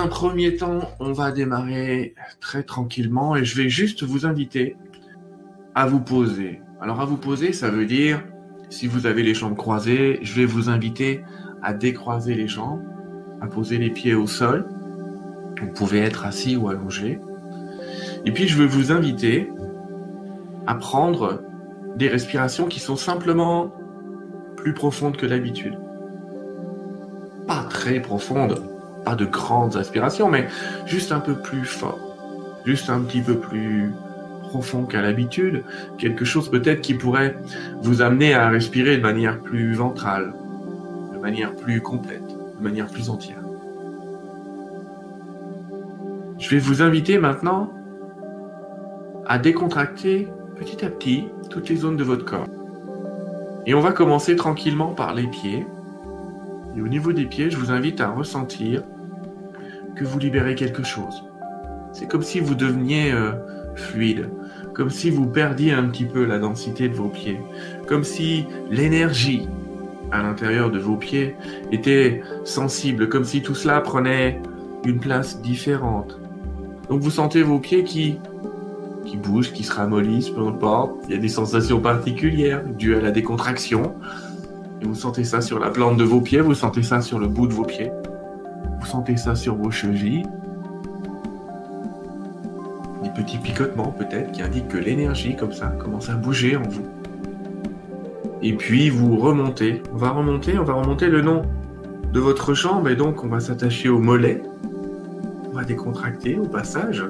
Un premier temps, on va démarrer très tranquillement et je vais juste vous inviter à vous poser. Alors, à vous poser, ça veut dire, si vous avez les jambes croisées, je vais vous inviter à décroiser les jambes, à poser les pieds au sol. Vous pouvez être assis ou allongé. Et puis, je vais vous inviter à prendre des respirations qui sont simplement plus profondes que d'habitude. Pas très profondes, pas de grandes aspirations, mais juste un peu plus fort, juste un petit peu plus profond qu'à l'habitude, quelque chose peut-être qui pourrait vous amener à respirer de manière plus ventrale, de manière plus complète, de manière plus entière. Je vais vous inviter maintenant à décontracter petit à petit toutes les zones de votre corps. Et on va commencer tranquillement par les pieds. Au niveau des pieds, je vous invite à ressentir que vous libérez quelque chose. C'est comme si vous deveniez euh, fluide, comme si vous perdiez un petit peu la densité de vos pieds, comme si l'énergie à l'intérieur de vos pieds était sensible, comme si tout cela prenait une place différente. Donc vous sentez vos pieds qui qui bougent, qui se ramollissent, peu importe. Il y a des sensations particulières dues à la décontraction. Et vous sentez ça sur la plante de vos pieds, vous sentez ça sur le bout de vos pieds. Vous sentez ça sur vos chevilles. Des petits picotements peut-être qui indiquent que l'énergie comme ça commence à bouger en vous. Et puis vous remontez. On va remonter, on va remonter le nom de votre jambe et donc on va s'attacher au mollet. On va décontracter au passage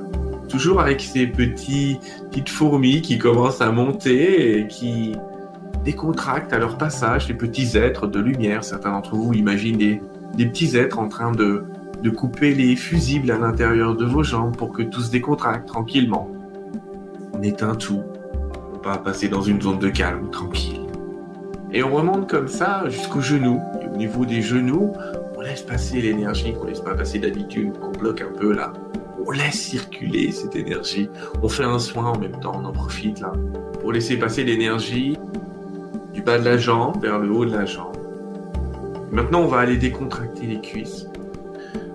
toujours avec ces petits, petites fourmis qui commencent à monter et qui décontractent à leur passage, les petits êtres de lumière. Certains d'entre vous imaginent des, petits êtres en train de, de couper les fusibles à l'intérieur de vos jambes pour que tout se décontracte tranquillement. On éteint tout. On va passer dans une zone de calme, tranquille. Et on remonte comme ça jusqu'aux genoux. Et au niveau des genoux, on laisse passer l'énergie qu'on laisse pas passer d'habitude, qu'on bloque un peu là on laisse circuler cette énergie. On fait un soin en même temps, on en profite là, pour laisser passer l'énergie du bas de la jambe vers le haut de la jambe. Maintenant, on va aller décontracter les cuisses.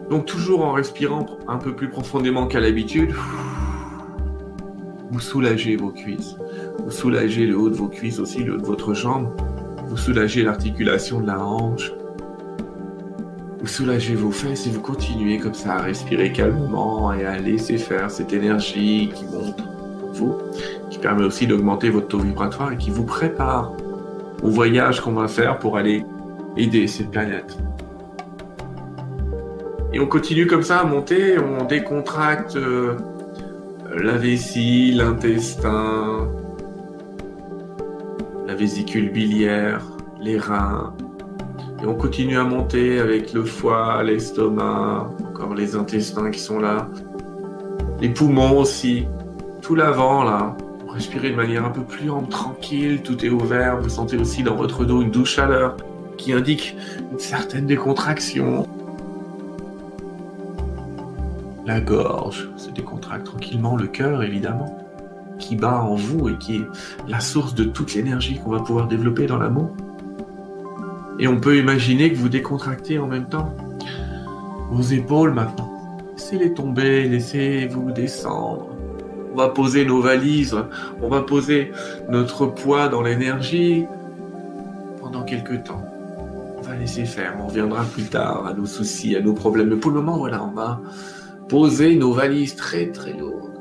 Donc toujours en respirant un peu plus profondément qu'à l'habitude, vous soulagez vos cuisses. Vous soulagez le haut de vos cuisses aussi, le haut de votre jambe. Vous soulagez l'articulation de la hanche, vous soulagez vos fesses et vous continuez comme ça à respirer calmement et à laisser faire cette énergie qui monte pour vous, qui permet aussi d'augmenter votre taux vibratoire et qui vous prépare au voyage qu'on va faire pour aller aider cette planète. Et on continue comme ça à monter, on décontracte euh, la vessie, l'intestin, la vésicule biliaire, les reins, et on continue à monter avec le foie, l'estomac, encore les intestins qui sont là, les poumons aussi, tout l'avant là. Respirez de manière un peu plus tranquille, tout est ouvert. Vous sentez aussi dans votre dos une douce chaleur qui indique une certaine décontraction. La gorge se décontracte tranquillement, le cœur évidemment, qui bat en vous et qui est la source de toute l'énergie qu'on va pouvoir développer dans l'amour. Et on peut imaginer que vous décontractez en même temps vos épaules maintenant. Laissez-les tomber, laissez-vous descendre. On va poser nos valises, on va poser notre poids dans l'énergie pendant quelques temps. On va laisser faire, on reviendra plus tard à nos soucis, à nos problèmes. Mais pour le moment, voilà, on va poser nos valises très très lourdes.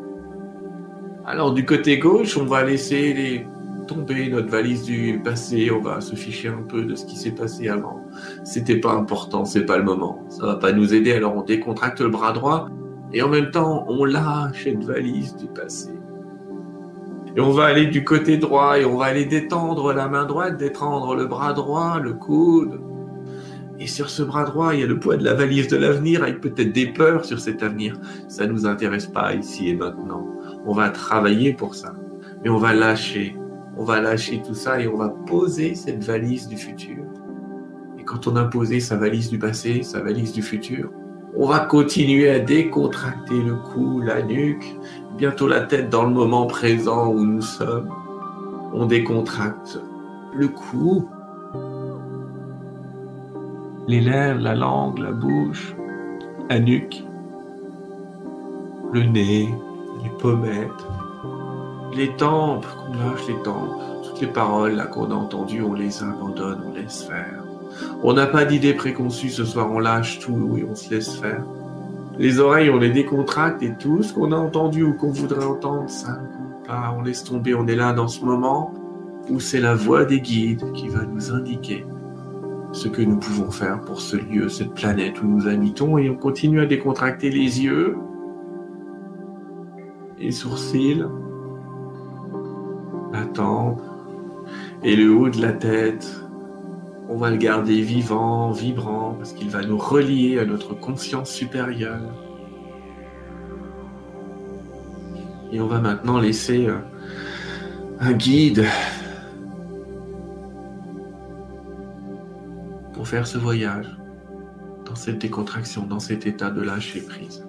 Alors du côté gauche, on va laisser tomber notre valise du passé, on va se ficher un peu de ce qui s'est passé avant. C'était pas important, c'est pas le moment. Ça va pas nous aider, alors on décontracte le bras droit et en même temps on lâche cette valise du passé. Et on va aller du côté droit et on va aller détendre la main droite, détendre le bras droit, le coude. Et sur ce bras droit, il y a le poids de la valise de l'avenir avec peut-être des peurs sur cet avenir. Ça nous intéresse pas ici et maintenant. On va travailler pour ça. Mais on va lâcher on va lâcher tout ça et on va poser cette valise du futur. Et quand on a posé sa valise du passé, sa valise du futur, on va continuer à décontracter le cou, la nuque, bientôt la tête dans le moment présent où nous sommes. On décontracte le cou, les lèvres, la langue, la bouche. la nuque, le nez, les pommettes, les tempes, qu'on lâche les tempes. Toutes les paroles qu'on a entendues, on les abandonne, on laisse faire. On n'a pas d'idée préconçue ce soir, on lâche tout et on se laisse faire. Les oreilles, on les décontracte et tout ce qu'on a entendu ou qu'on voudrait entendre, ça pas, on laisse tomber, on est là dans ce moment où c'est la voix des guides qui va nous indiquer ce que nous pouvons faire pour ce lieu, cette planète où nous habitons, et on continue à décontracter les yeux, les sourcils, la tempe et le haut de la tête. On va le garder vivant, vibrant, parce qu'il va nous relier à notre conscience supérieure. Et on va maintenant laisser euh, un guide pour faire ce voyage dans cette décontraction, dans cet état de lâcher prise.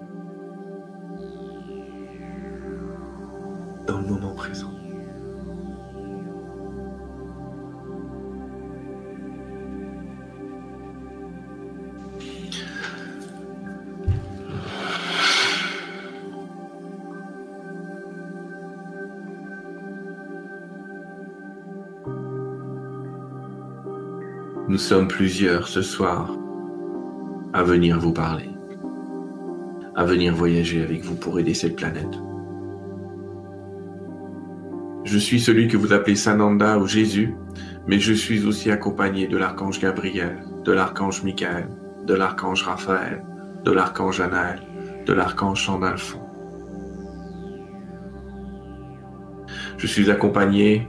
Sommes plusieurs ce soir à venir vous parler, à venir voyager avec vous pour aider cette planète. Je suis celui que vous appelez Sananda ou Jésus, mais je suis aussi accompagné de l'archange Gabriel, de l'archange Michael, de l'archange Raphaël, de l'archange Anaël, de l'archange Chandalphon. Je suis accompagné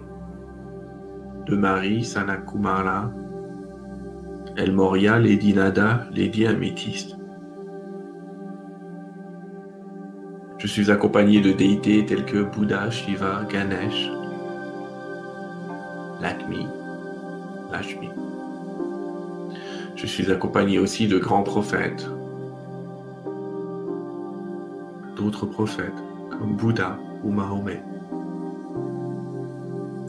de Marie Sanakumala, El Moria, Lady Nada, Lady Améthyste. Je suis accompagné de déités telles que Bouddha, Shiva, Ganesh, Lakmi, Lashmi. Je suis accompagné aussi de grands prophètes, d'autres prophètes comme Bouddha ou Mahomet.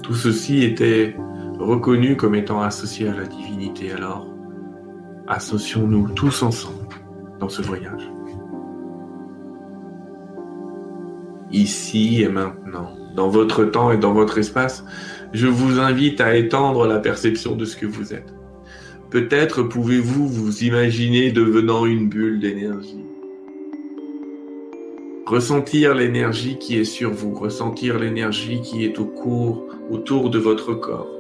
Tout ceci était reconnu comme étant associé à la divinité alors associons-nous tous ensemble dans ce voyage. Ici et maintenant, dans votre temps et dans votre espace, je vous invite à étendre la perception de ce que vous êtes. Peut-être pouvez-vous vous imaginer devenant une bulle d'énergie. Ressentir l'énergie qui est sur vous, ressentir l'énergie qui est au cours, autour de votre corps.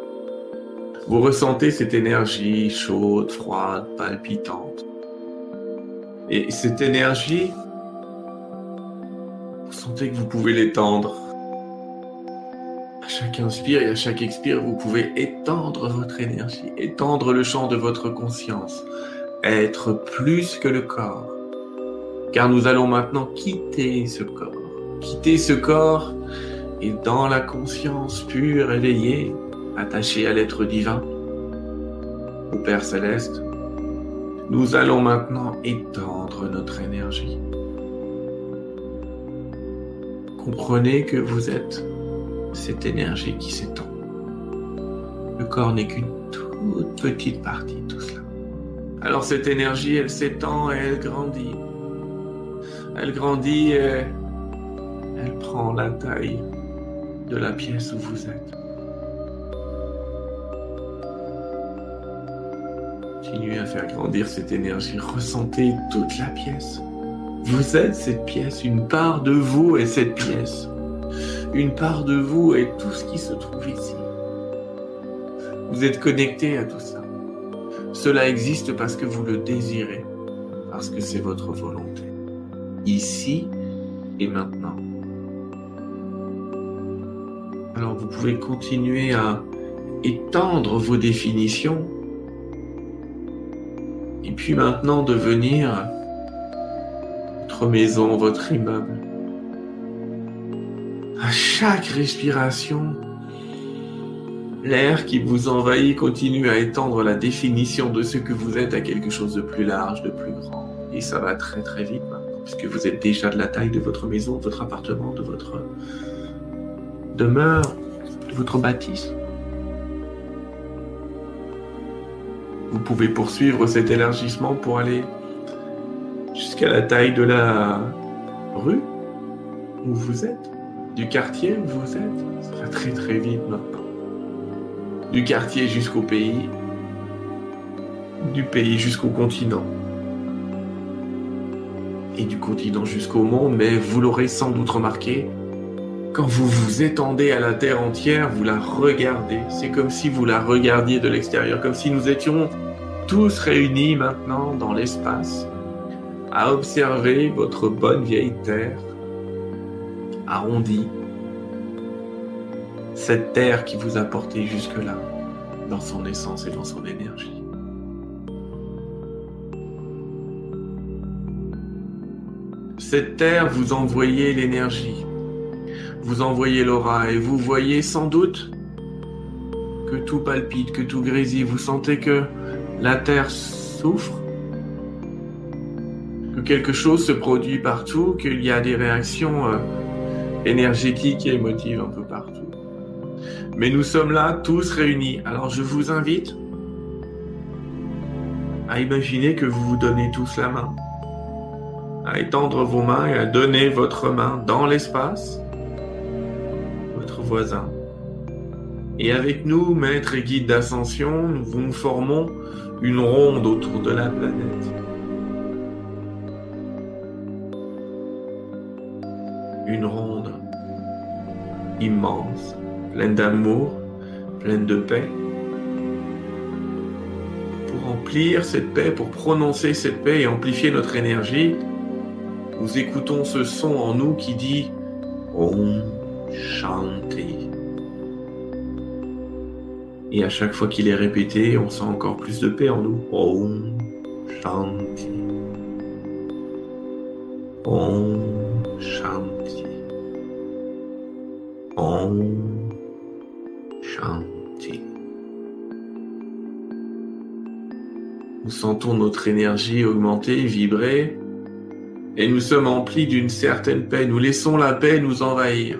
Vous ressentez cette énergie chaude, froide, palpitante. Et cette énergie, vous sentez que vous pouvez l'étendre. À chaque inspire et à chaque expire, vous pouvez étendre votre énergie, étendre le champ de votre conscience, être plus que le corps. Car nous allons maintenant quitter ce corps. Quitter ce corps et dans la conscience pure, éveillée, attaché à l'être divin, au Père céleste, nous allons maintenant étendre notre énergie. Comprenez que vous êtes cette énergie qui s'étend. Le corps n'est qu'une toute petite partie de tout cela. Alors cette énergie, elle s'étend et elle grandit. Elle grandit et elle prend la taille de la pièce où vous êtes. Continuez à faire grandir cette énergie. Ressentez toute la pièce. Vous êtes cette pièce. Une part de vous est cette pièce. Une part de vous est tout ce qui se trouve ici. Vous êtes connecté à tout ça. Cela existe parce que vous le désirez, parce que c'est votre volonté. Ici et maintenant. Alors vous pouvez continuer à étendre vos définitions et puis maintenant devenir votre maison, votre immeuble. À chaque respiration, l'air qui vous envahit continue à étendre la définition de ce que vous êtes à quelque chose de plus large, de plus grand. Et ça va très très vite maintenant, puisque vous êtes déjà de la taille de votre maison, de votre appartement, de votre demeure, de votre bâtisse. Vous pouvez poursuivre cet élargissement pour aller jusqu'à la taille de la rue où vous êtes, du quartier où vous êtes? Ça va très très vite maintenant. Du quartier jusqu'au pays, du pays jusqu'au continent? Et du continent jusqu'au monde, mais vous l'aurez sans doute remarqué, quand vous vous étendez à la Terre entière, vous la regardez. C'est comme si vous la regardiez de l'extérieur, comme si nous étions tous réunis maintenant dans l'espace à observer votre bonne vieille Terre arrondie. Cette Terre qui vous a porté jusque-là dans son essence et dans son énergie. Cette Terre vous envoyait l'énergie, vous envoyez l'aura et vous voyez sans doute que tout palpite, que tout grésille. Vous sentez que la terre souffre, que quelque chose se produit partout, qu'il y a des réactions euh, énergétiques et émotives un peu partout. Mais nous sommes là tous réunis. Alors je vous invite à imaginer que vous vous donnez tous la main, à étendre vos mains et à donner votre main dans l'espace voisins. Et avec nous, maîtres et guides d'ascension, nous formons une ronde autour de la planète. Une ronde immense, pleine d'amour, pleine de paix. Pour remplir cette paix, pour prononcer cette paix et amplifier notre énergie, nous écoutons ce son en nous qui dit Om Shanti. Et à chaque fois qu'il est répété, on sent encore plus de paix en nous. Om Shanti. Om Shanti. Om Shanti. Nous sentons notre énergie augmenter, vibrer, et nous sommes emplis d'une certaine paix. Nous laissons la paix nous envahir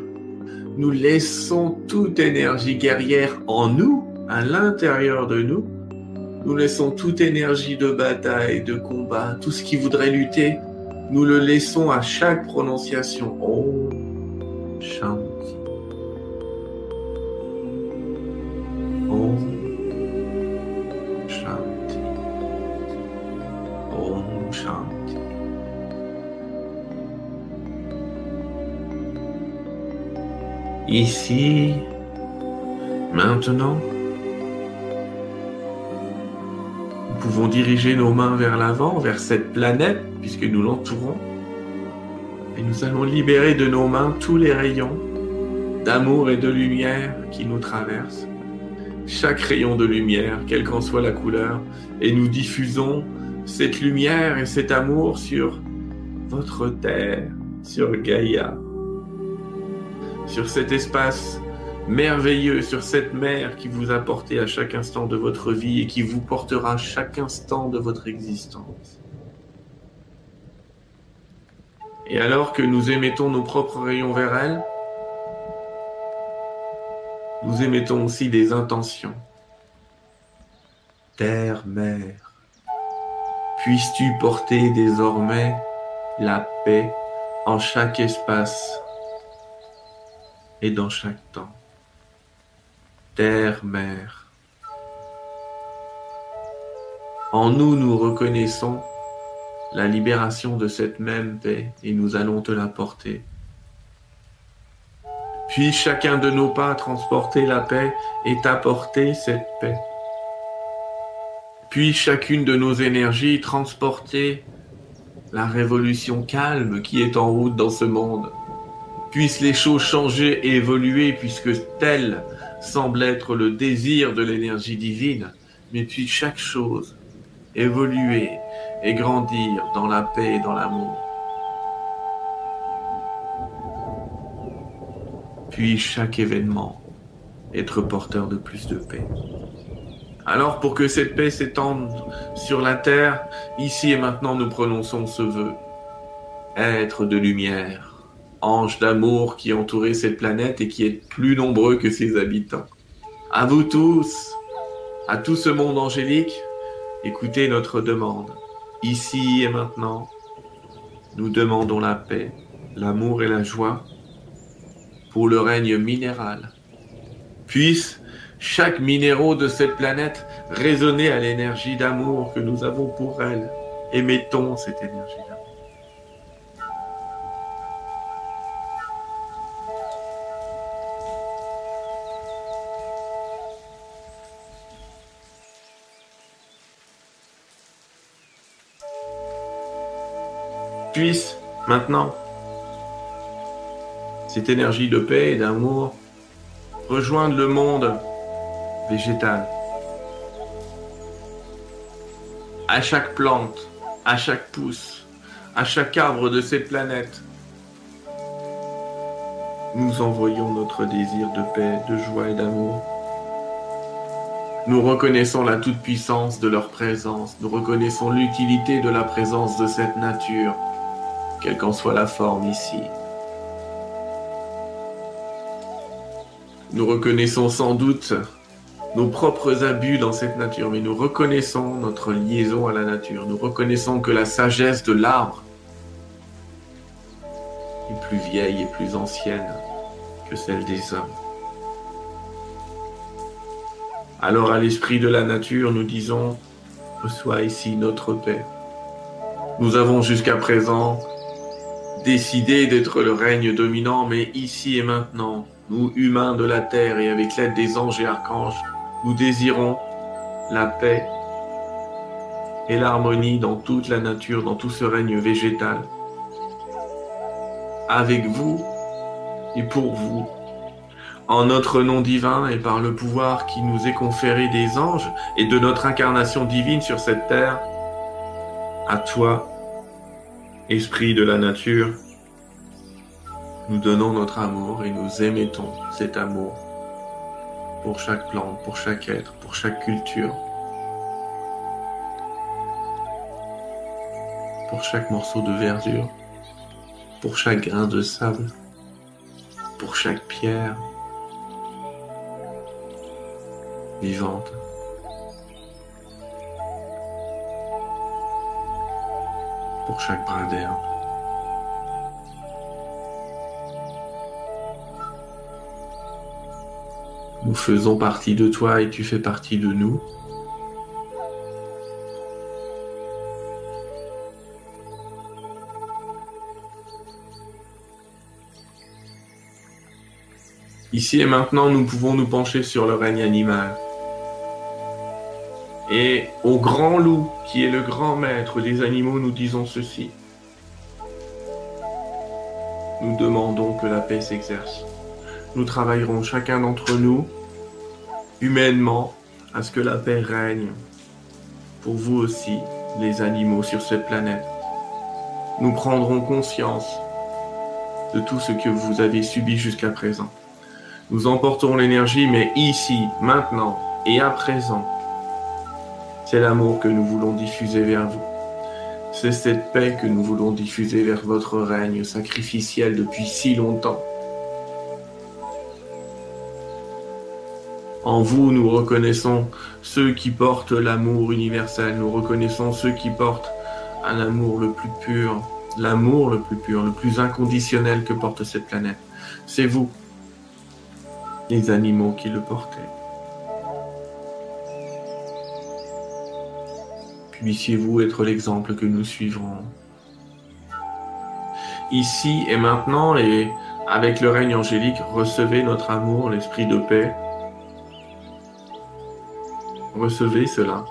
nous laissons toute énergie guerrière en nous, à l'intérieur de nous. Nous laissons toute énergie de bataille, de combat, tout ce qui voudrait lutter. Nous le laissons à chaque prononciation. Oh, Shanti. Oh, Shanti. Oh, Shanti. Ici, maintenant, diriger nos mains vers l'avant, vers cette planète, puisque nous l'entourons, et nous allons libérer de nos mains tous les rayons d'amour et de lumière qui nous traversent. Chaque rayon de lumière, quelle qu'en soit la couleur, et nous diffusons cette lumière et cet amour sur votre terre, sur Gaïa, sur cet espace merveilleux, sur cette mer qui vous a porté à chaque instant de votre vie et qui vous portera chaque instant de votre existence. Et alors que nous émettons nos propres rayons vers elle, nous émettons aussi des intentions. Terre, mer, puisses-tu porter désormais la paix en chaque espace et dans chaque temps? Terre, mère. En nous, nous reconnaissons la libération de cette même paix et nous allons te la porter. Puis chacun de nos pas transporter la paix et t'apporter cette paix. Puis chacune de nos énergies transporter la révolution calme qui est en route dans ce monde. Puissent les choses changer et évoluer puisque tel semble être le désir de l'énergie divine, mais puis chaque chose évoluer et grandir dans la paix et dans l'amour. Puis chaque événement être porteur de plus de paix. Alors pour que cette paix s'étende sur la terre, ici et maintenant nous prononçons ce vœu. Être de lumière, ange d'amour qui entourait cette planète et qui est plus nombreux que ses habitants. À vous tous, à tout ce monde angélique, écoutez notre demande, ici et maintenant, nous demandons la paix, l'amour et la joie pour le règne minéral. Puisse chaque minéraux de cette planète résonner à l'énergie d'amour que nous avons pour elle. Émettons cette énergie d'amour. Puisse maintenant cette énergie de paix et d'amour rejoindre le monde végétal. À chaque plante, à chaque pouce, à chaque arbre de cette planète, nous envoyons notre désir de paix, de joie et d'amour. Nous reconnaissons la toute-puissance de leur présence, nous reconnaissons l'utilité de la présence de cette nature, quelle qu'en soit la forme ici. Nous reconnaissons sans doute nos propres abus dans cette nature, mais nous reconnaissons notre liaison à la nature. Nous reconnaissons que la sagesse de l'arbre est plus vieille et plus ancienne que celle des hommes. Alors à l'esprit de la nature, nous disons, reçois ici notre paix. Nous avons jusqu'à présent décidé d'être le règne dominant, mais ici et maintenant, nous humains de la terre et avec l'aide des anges et archanges, nous désirons la paix et l'harmonie dans toute la nature, dans tout ce règne végétal. Avec vous et pour vous, en notre nom divin et par le pouvoir qui nous est conféré des anges et de notre incarnation divine sur cette terre, à toi, Esprit de la nature, nous donnons notre amour et nous émettons cet amour pour chaque plante, pour chaque être, pour chaque culture, pour chaque morceau de verdure, pour chaque grain de sable, pour chaque pierre vivante. Pour chaque brin d'herbe. Nous faisons partie de toi et tu fais partie de nous. Ici et maintenant, nous pouvons nous pencher sur le règne animal. Et au grand loup, qui est le grand maître des animaux, nous disons ceci. Nous demandons que la paix s'exerce. Nous travaillerons chacun d'entre nous humainement à ce que la paix règne pour vous aussi, les animaux sur cette planète. Nous prendrons conscience de tout ce que vous avez subi jusqu'à présent. Nous emporterons l'énergie, mais ici, maintenant et à présent, c'est l'amour que nous voulons diffuser vers vous. C'est cette paix que nous voulons diffuser vers votre règne sacrificiel depuis si longtemps. En vous, nous reconnaissons ceux qui portent l'amour universel, nous reconnaissons ceux qui portent un amour le plus pur, l'amour le plus pur, le plus inconditionnel que porte cette planète. C'est vous, les animaux qui le portez. Puissiez-vous être l'exemple que nous suivrons. Ici et maintenant, et avec le règne angélique, recevez notre amour, l'esprit de paix, Recevez cela.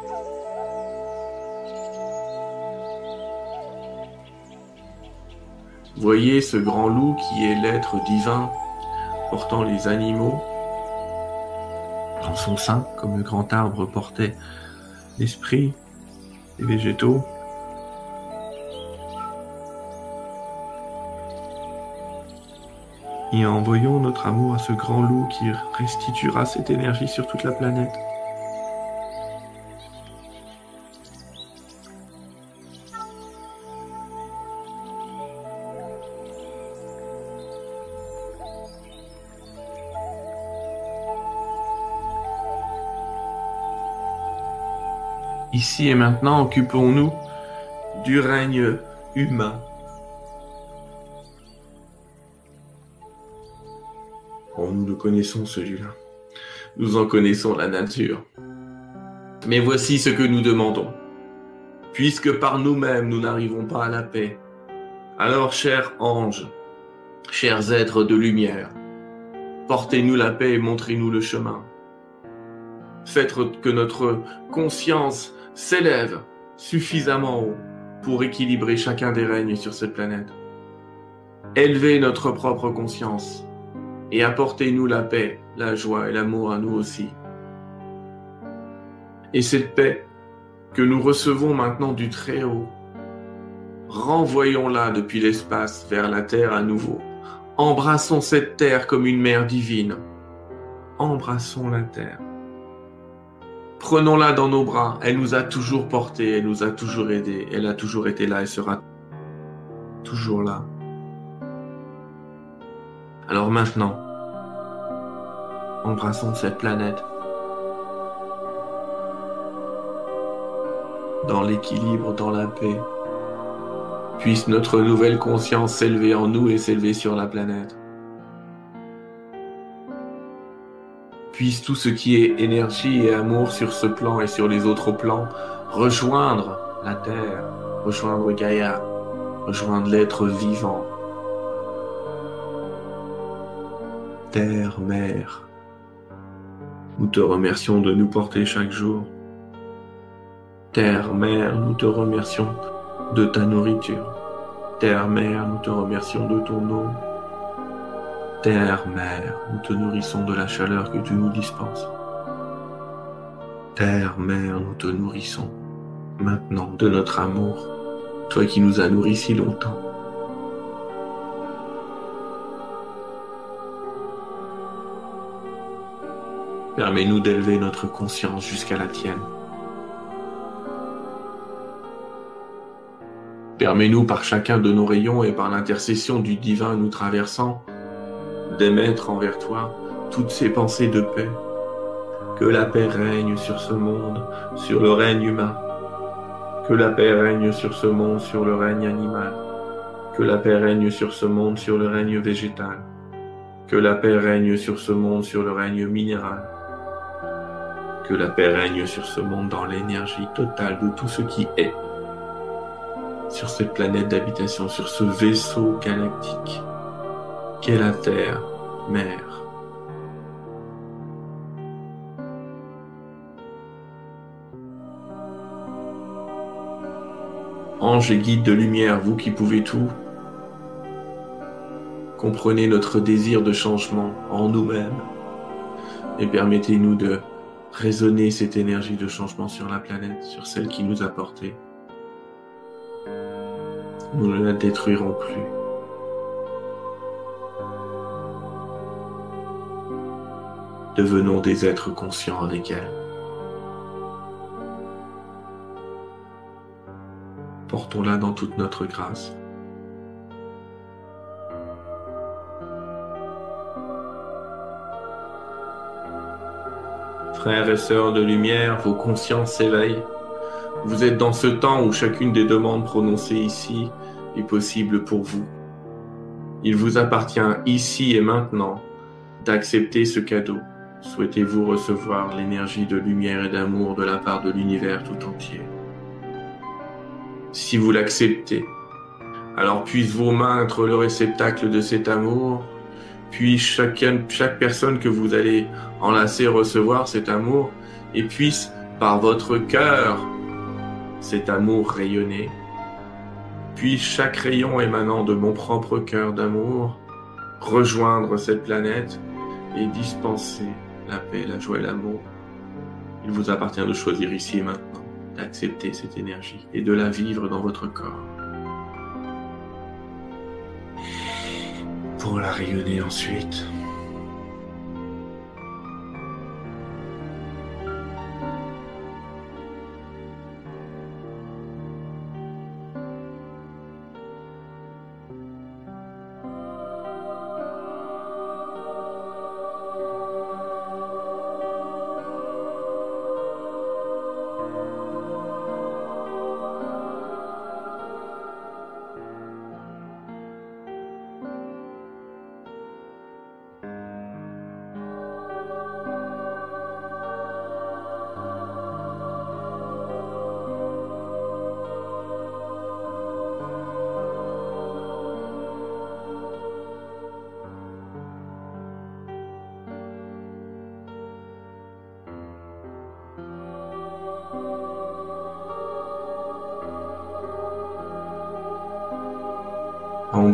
Voyez ce grand loup qui est l'être divin portant les animaux dans son sein, comme le grand arbre portait l'esprit des végétaux. Et envoyons notre amour à ce grand loup qui restituera cette énergie sur toute la planète. Ici et maintenant, occupons-nous du règne humain. Oh, nous le connaissons celui-là. Nous en connaissons la nature. Mais voici ce que nous demandons. Puisque par nous-mêmes nous n'arrivons pas à la paix, alors chers anges, chers êtres de lumière, portez-nous la paix et montrez-nous le chemin. Faites que notre conscience s'élève suffisamment haut pour équilibrer chacun des règnes sur cette planète. Élevez notre propre conscience et apportez-nous la paix, la joie et l'amour à nous aussi. Et cette paix que nous recevons maintenant du Très-Haut, renvoyons-la depuis l'espace vers la Terre à nouveau. Embrassons cette Terre comme une mère divine. Embrassons la Terre. Prenons-la dans nos bras. Elle nous a toujours portés, elle nous a toujours aidés, elle a toujours été là et sera toujours là. Alors maintenant, embrassons cette planète dans l'équilibre, dans la paix. Puisse notre nouvelle conscience s'élever en nous et s'élever sur la planète. Puisse tout ce qui est énergie et amour sur ce plan et sur les autres plans rejoindre la Terre, rejoindre Gaïa, rejoindre l'être vivant. Terre, Mère, nous te remercions de nous porter chaque jour. Terre, Mère, nous te remercions de ta nourriture. Terre, Mère, nous te remercions de ton eau. Terre, Mère, nous te nourrissons de la chaleur que tu nous dispenses. Terre, Mère, nous te nourrissons maintenant de notre amour, toi qui nous as nourris si longtemps. Permets-nous d'élever notre conscience jusqu'à la tienne. Permets-nous par chacun de nos rayons et par l'intercession du divin nous traversant, d'émettre envers toi toutes ces pensées de paix. Que la paix règne sur ce monde, sur le règne humain. Que la paix règne sur ce monde, sur le règne animal. Que la paix règne sur ce monde, sur le règne végétal. Que la paix règne sur ce monde, sur le règne minéral. Que la paix règne sur ce monde dans l'énergie totale de tout ce qui est sur cette planète d'habitation, sur ce vaisseau galactique qu'est la Terre, mère? Ange et guide de lumière, vous qui pouvez tout, comprenez notre désir de changement en nous-mêmes et permettez-nous de raisonner cette énergie de changement sur la planète, sur celle qui nous a portés. Nous ne la détruirons plus. Devenons des êtres conscients avec elle. Portons-la dans toute notre grâce. Frères et sœurs de lumière, vos consciences s'éveillent. Vous êtes dans ce temps où chacune des demandes prononcées ici est possible pour vous. Il vous appartient ici et maintenant d'accepter ce cadeau. Souhaitez-vous recevoir l'énergie de lumière et d'amour de la part de l'univers tout entier? Si vous l'acceptez, alors puissent vos mains être le réceptacle de cet amour, puis chaque personne que vous allez enlacer recevoir cet amour, et puisse par votre cœur cet amour rayonné. Puis chaque rayon émanant de mon propre cœur d'amour rejoindre cette planète et dispenser la paix, la joie et l'amour. Il vous appartient de choisir ici et maintenant, d'accepter cette énergie et de la vivre dans votre corps. Pour la rayonner ensuite.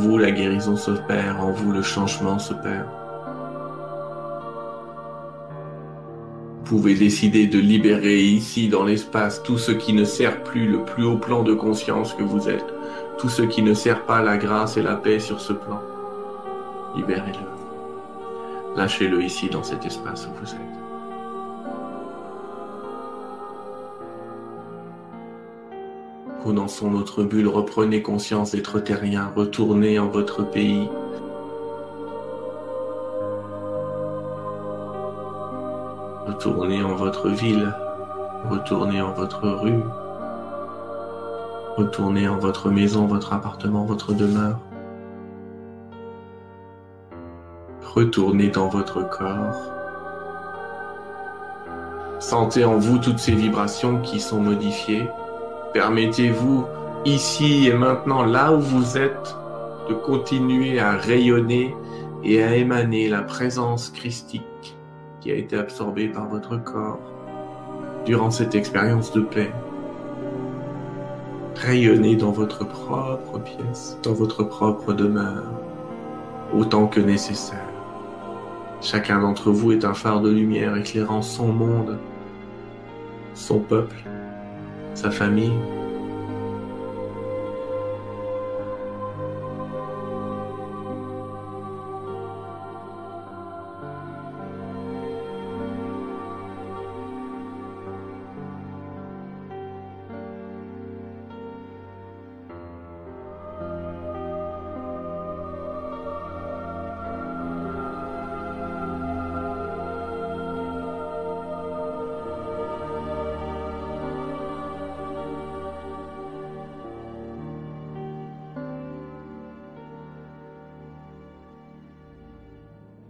Vous, la guérison s'opère, en vous, le changement s'opère. Vous pouvez décider de libérer ici, dans l'espace, tout ce qui ne sert plus le plus haut plan de conscience que vous êtes, tout ce qui ne sert pas la grâce et la paix sur ce plan. Libérez-le. Lâchez-le ici, dans cet espace où vous êtes. Condensons notre bulle, reprenez conscience d'être terrien, retournez en votre pays, Retournez en votre ville, retournez en votre rue, retournez en votre maison, votre appartement, votre demeure. Retournez dans votre corps. Sentez en vous toutes ces vibrations qui sont modifiées. Permettez-vous, ici et maintenant, là où vous êtes, de continuer à rayonner et à émaner la présence christique qui a été absorbé par votre corps durant cette expérience de paix. Rayonnez dans votre propre pièce, dans votre propre demeure, autant que nécessaire. Chacun d'entre vous est un phare de lumière éclairant son monde, son peuple, sa famille,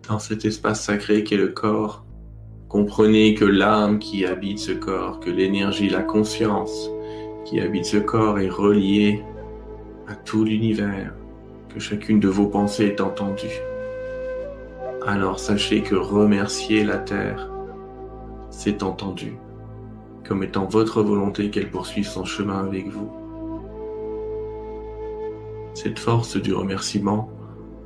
dans cet espace sacré qu'est le corps. Comprenez que l'âme qui habite ce corps, que l'énergie, la conscience qui habite ce corps est reliée à tout l'univers, que chacune de vos pensées est entendue. Alors sachez que remercier la Terre, c'est entendu, comme étant votre volonté qu'elle poursuive son chemin avec vous. Cette force du remerciement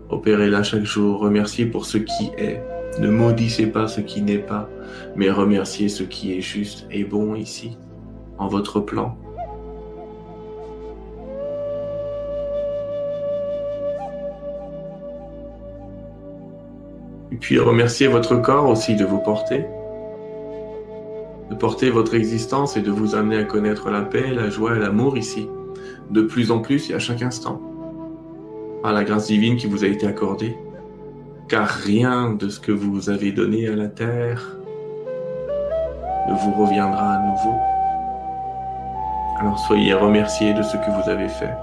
Opérez-la chaque jour, remerciez pour ce qui est. Ne maudissez pas ce qui n'est pas, mais remerciez ce qui est juste et bon ici, en votre plan. Et puis remerciez votre corps aussi de vous porter, de porter votre existence et de vous amener à connaître la paix, la joie et l'amour ici, de plus en plus et à chaque instant la grâce divine qui vous a été accordée, car rien de ce que vous avez donné à la terre ne vous reviendra à nouveau. Alors soyez remerciés de ce que vous avez fait.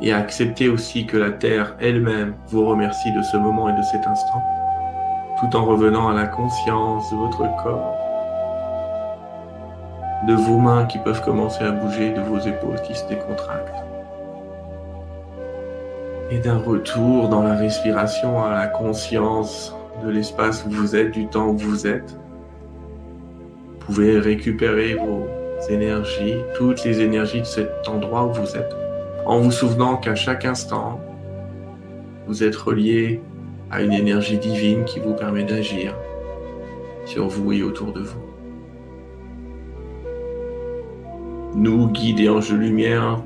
Et acceptez aussi que la terre elle-même vous remercie de ce moment et de cet instant, tout en revenant à la conscience de votre corps, de vos mains qui peuvent commencer à bouger, de vos épaules qui se décontractent et d'un retour dans la respiration à la conscience de l'espace où vous êtes, du temps où vous êtes. Vous pouvez récupérer vos énergies, toutes les énergies de cet endroit où vous êtes, en vous souvenant qu'à chaque instant, vous êtes relié à une énergie divine qui vous permet d'agir sur vous et autour de vous. Nous, guides et anges de lumière,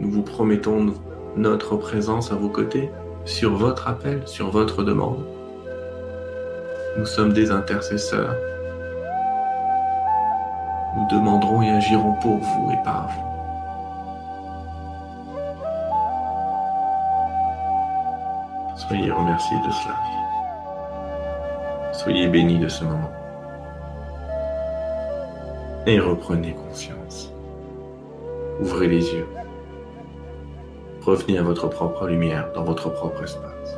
nous vous promettons notre présence à vos côtés, sur votre appel, sur votre demande. Nous sommes des intercesseurs. Nous demanderons et agirons pour vous et par vous. Soyez remerciés de cela. Soyez bénis de ce moment. Et reprenez conscience. Ouvrez les yeux. Revenez à votre propre lumière dans votre propre espace.